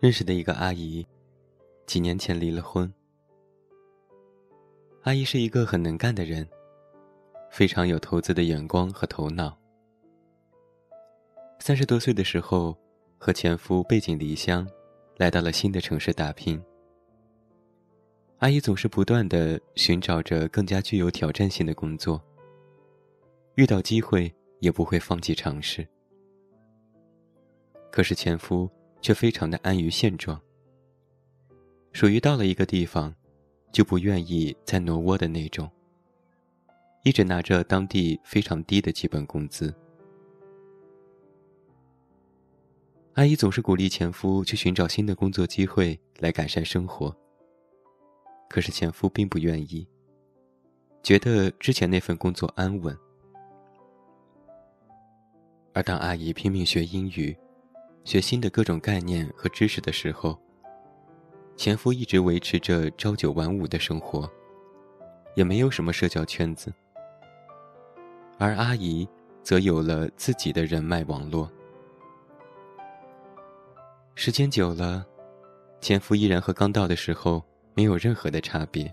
认识的一个阿姨，几年前离了婚。阿姨是一个很能干的人，非常有投资的眼光和头脑。三十多岁的时候，和前夫背井离乡，来到了新的城市打拼。阿姨总是不断的寻找着更加具有挑战性的工作，遇到机会也不会放弃尝试。可是前夫。却非常的安于现状，属于到了一个地方，就不愿意再挪窝的那种。一直拿着当地非常低的基本工资。阿姨总是鼓励前夫去寻找新的工作机会来改善生活。可是前夫并不愿意，觉得之前那份工作安稳。而当阿姨拼命学英语。学新的各种概念和知识的时候，前夫一直维持着朝九晚五的生活，也没有什么社交圈子。而阿姨则有了自己的人脉网络。时间久了，前夫依然和刚到的时候没有任何的差别，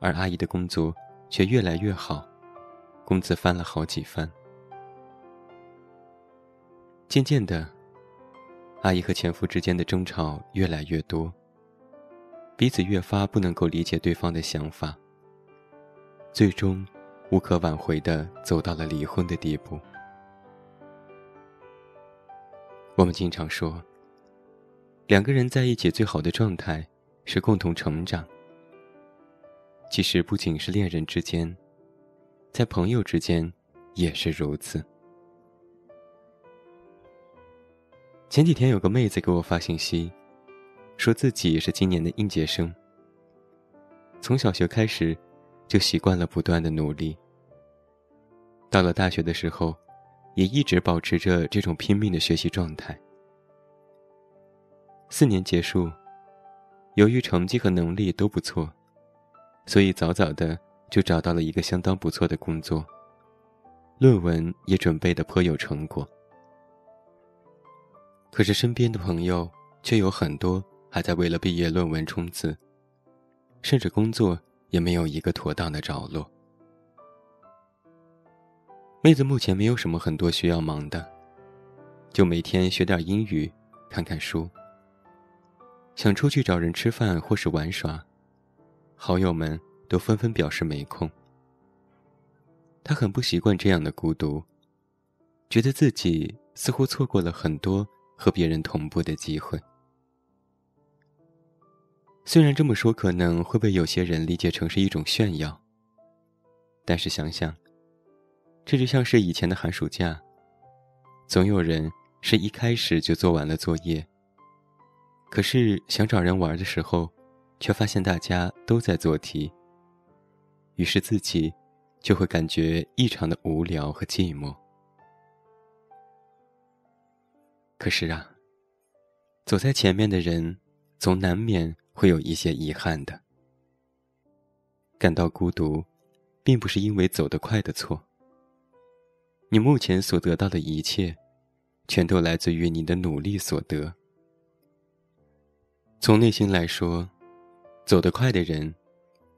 而阿姨的工作却越来越好，工资翻了好几番。渐渐的，阿姨和前夫之间的争吵越来越多，彼此越发不能够理解对方的想法，最终无可挽回的走到了离婚的地步。我们经常说，两个人在一起最好的状态是共同成长。其实不仅是恋人之间，在朋友之间也是如此。前几天有个妹子给我发信息，说自己是今年的应届生。从小学开始，就习惯了不断的努力。到了大学的时候，也一直保持着这种拼命的学习状态。四年结束，由于成绩和能力都不错，所以早早的就找到了一个相当不错的工作，论文也准备的颇有成果。可是身边的朋友却有很多还在为了毕业论文冲刺，甚至工作也没有一个妥当的着落。妹子目前没有什么很多需要忙的，就每天学点英语，看看书。想出去找人吃饭或是玩耍，好友们都纷纷表示没空。她很不习惯这样的孤独，觉得自己似乎错过了很多。和别人同步的机会，虽然这么说可能会被有些人理解成是一种炫耀，但是想想，这就像是以前的寒暑假，总有人是一开始就做完了作业，可是想找人玩的时候，却发现大家都在做题，于是自己就会感觉异常的无聊和寂寞。可是啊，走在前面的人，总难免会有一些遗憾的。感到孤独，并不是因为走得快的错。你目前所得到的一切，全都来自于你的努力所得。从内心来说，走得快的人，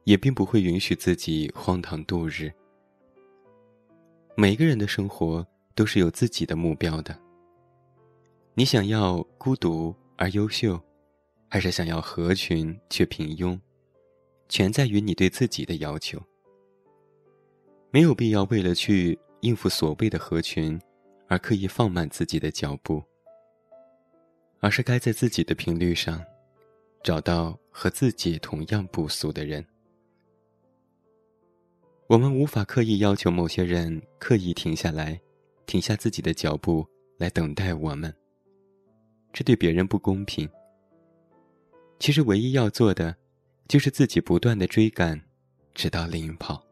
也并不会允许自己荒唐度日。每个人的生活都是有自己的目标的。你想要孤独而优秀，还是想要合群却平庸，全在于你对自己的要求。没有必要为了去应付所谓的合群，而刻意放慢自己的脚步，而是该在自己的频率上，找到和自己同样不俗的人。我们无法刻意要求某些人刻意停下来，停下自己的脚步来等待我们。这对别人不公平。其实，唯一要做的，就是自己不断的追赶，直到领跑。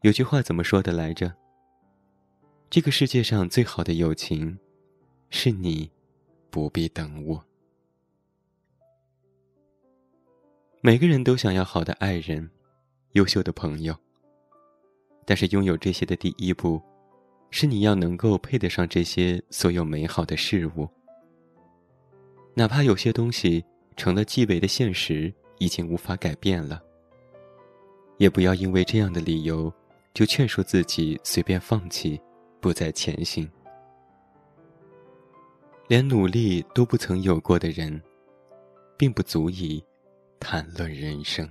有句话怎么说的来着？这个世界上最好的友情，是你不必等我。每个人都想要好的爱人，优秀的朋友。但是，拥有这些的第一步。是你要能够配得上这些所有美好的事物，哪怕有些东西成了既为的现实，已经无法改变了，也不要因为这样的理由，就劝说自己随便放弃，不再前行。连努力都不曾有过的人，并不足以谈论人生。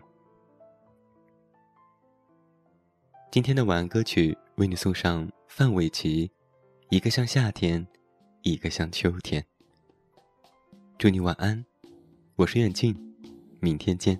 今天的晚安歌曲为你送上范玮琪，《一个像夏天，一个像秋天》。祝你晚安，我是远近，明天见。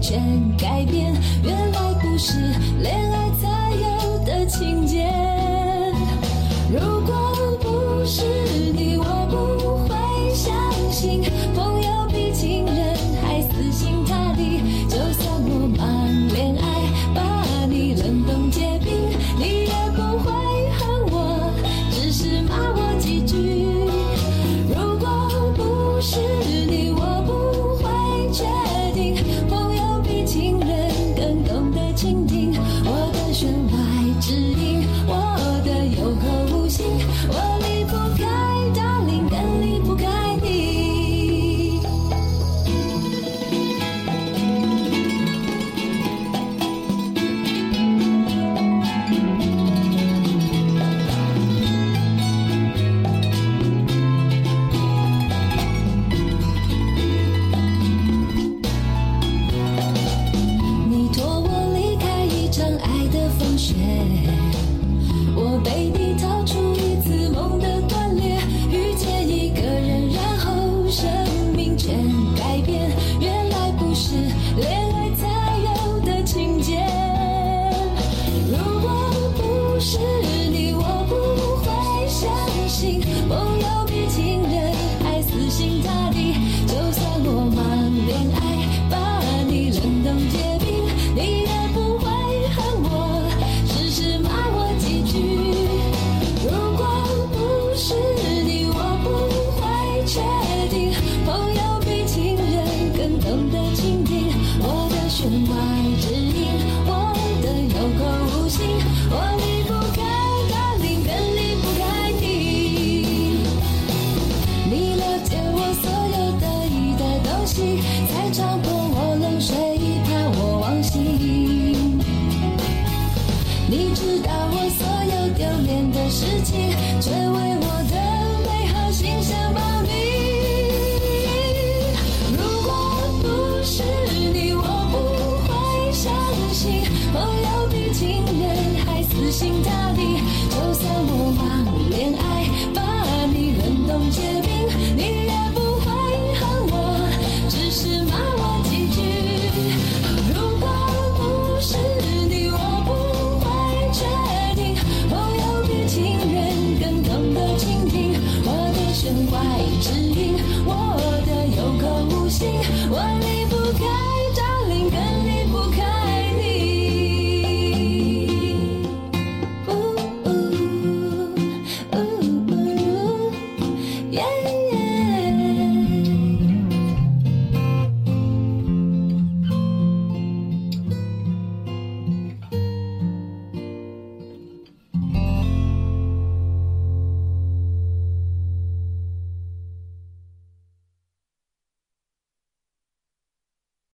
全改变。原来不是恋爱才有的情节。情，却为我的美好形象保密。如果不是你，我不会相信朋友比情人还死心塌地。心，